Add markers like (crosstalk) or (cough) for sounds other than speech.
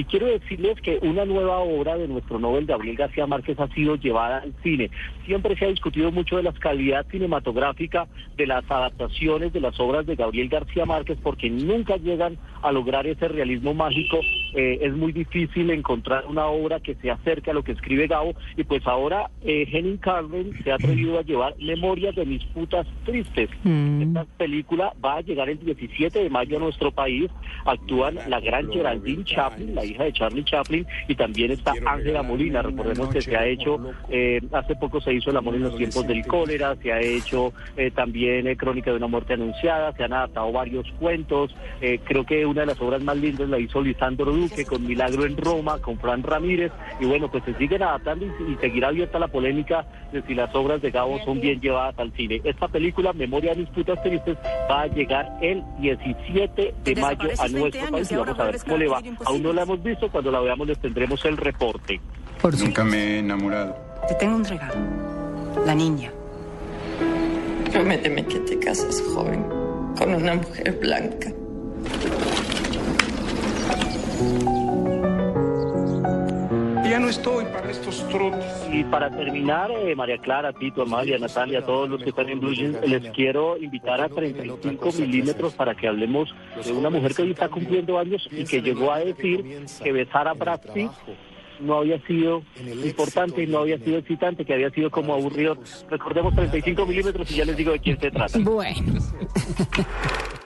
Y quiero decirles que una nueva obra de nuestro Nobel Gabriel García Márquez ha sido llevada al cine. Siempre se ha discutido mucho de la calidad cinematográfica de las adaptaciones de las obras de Gabriel García Márquez porque nunca llegan a lograr ese realismo mágico. Eh, es muy difícil encontrar una obra que se acerque a lo que escribe Gabo y pues ahora eh, Henning Carmen se ha atrevido a llevar Memorias de mis putas tristes. Esta película va a llegar el 17 de mayo a nuestro país. Actúan la gran Geraldine Chaplin, la hija de Charlie Chaplin, y también está Ángela Molina. Recordemos que se ha hecho, eh, hace poco se hizo El amor en los tiempos del cólera, se ha hecho eh, también eh, Crónica de una muerte anunciada, se han adaptado varios cuentos. Eh, creo que una de las obras más lindas la hizo Lisandro Duque con Milagro en Roma, con Fran Ramírez, y bueno, pues se siguen adaptando y, y seguirá abierta la polémica de si las obras de Gabo son bien llevadas al cine. Esta película, Memoria de mis putas tristes, va a llegar el 17 de mayo a nuestro país y vamos a ver cómo le va. Aún no la hemos visto, cuando la veamos les tendremos el reporte. Nunca me he enamorado. Te tengo un regalo. La niña. Prométeme que te casas joven con una mujer blanca. Ya no estoy para estos trotes. Y para terminar, eh, María Clara, Tito, Amalia, Natalia, todos los que están en Blue Jeans, les quiero invitar a 35 milímetros para que hablemos de una mujer que hoy está cumpliendo años y que llegó a decir que besar a Brad Pitt no había sido importante y no había sido excitante, que había sido como aburrido. Recordemos 35 milímetros y ya les digo de quién se trata. Bueno. (laughs)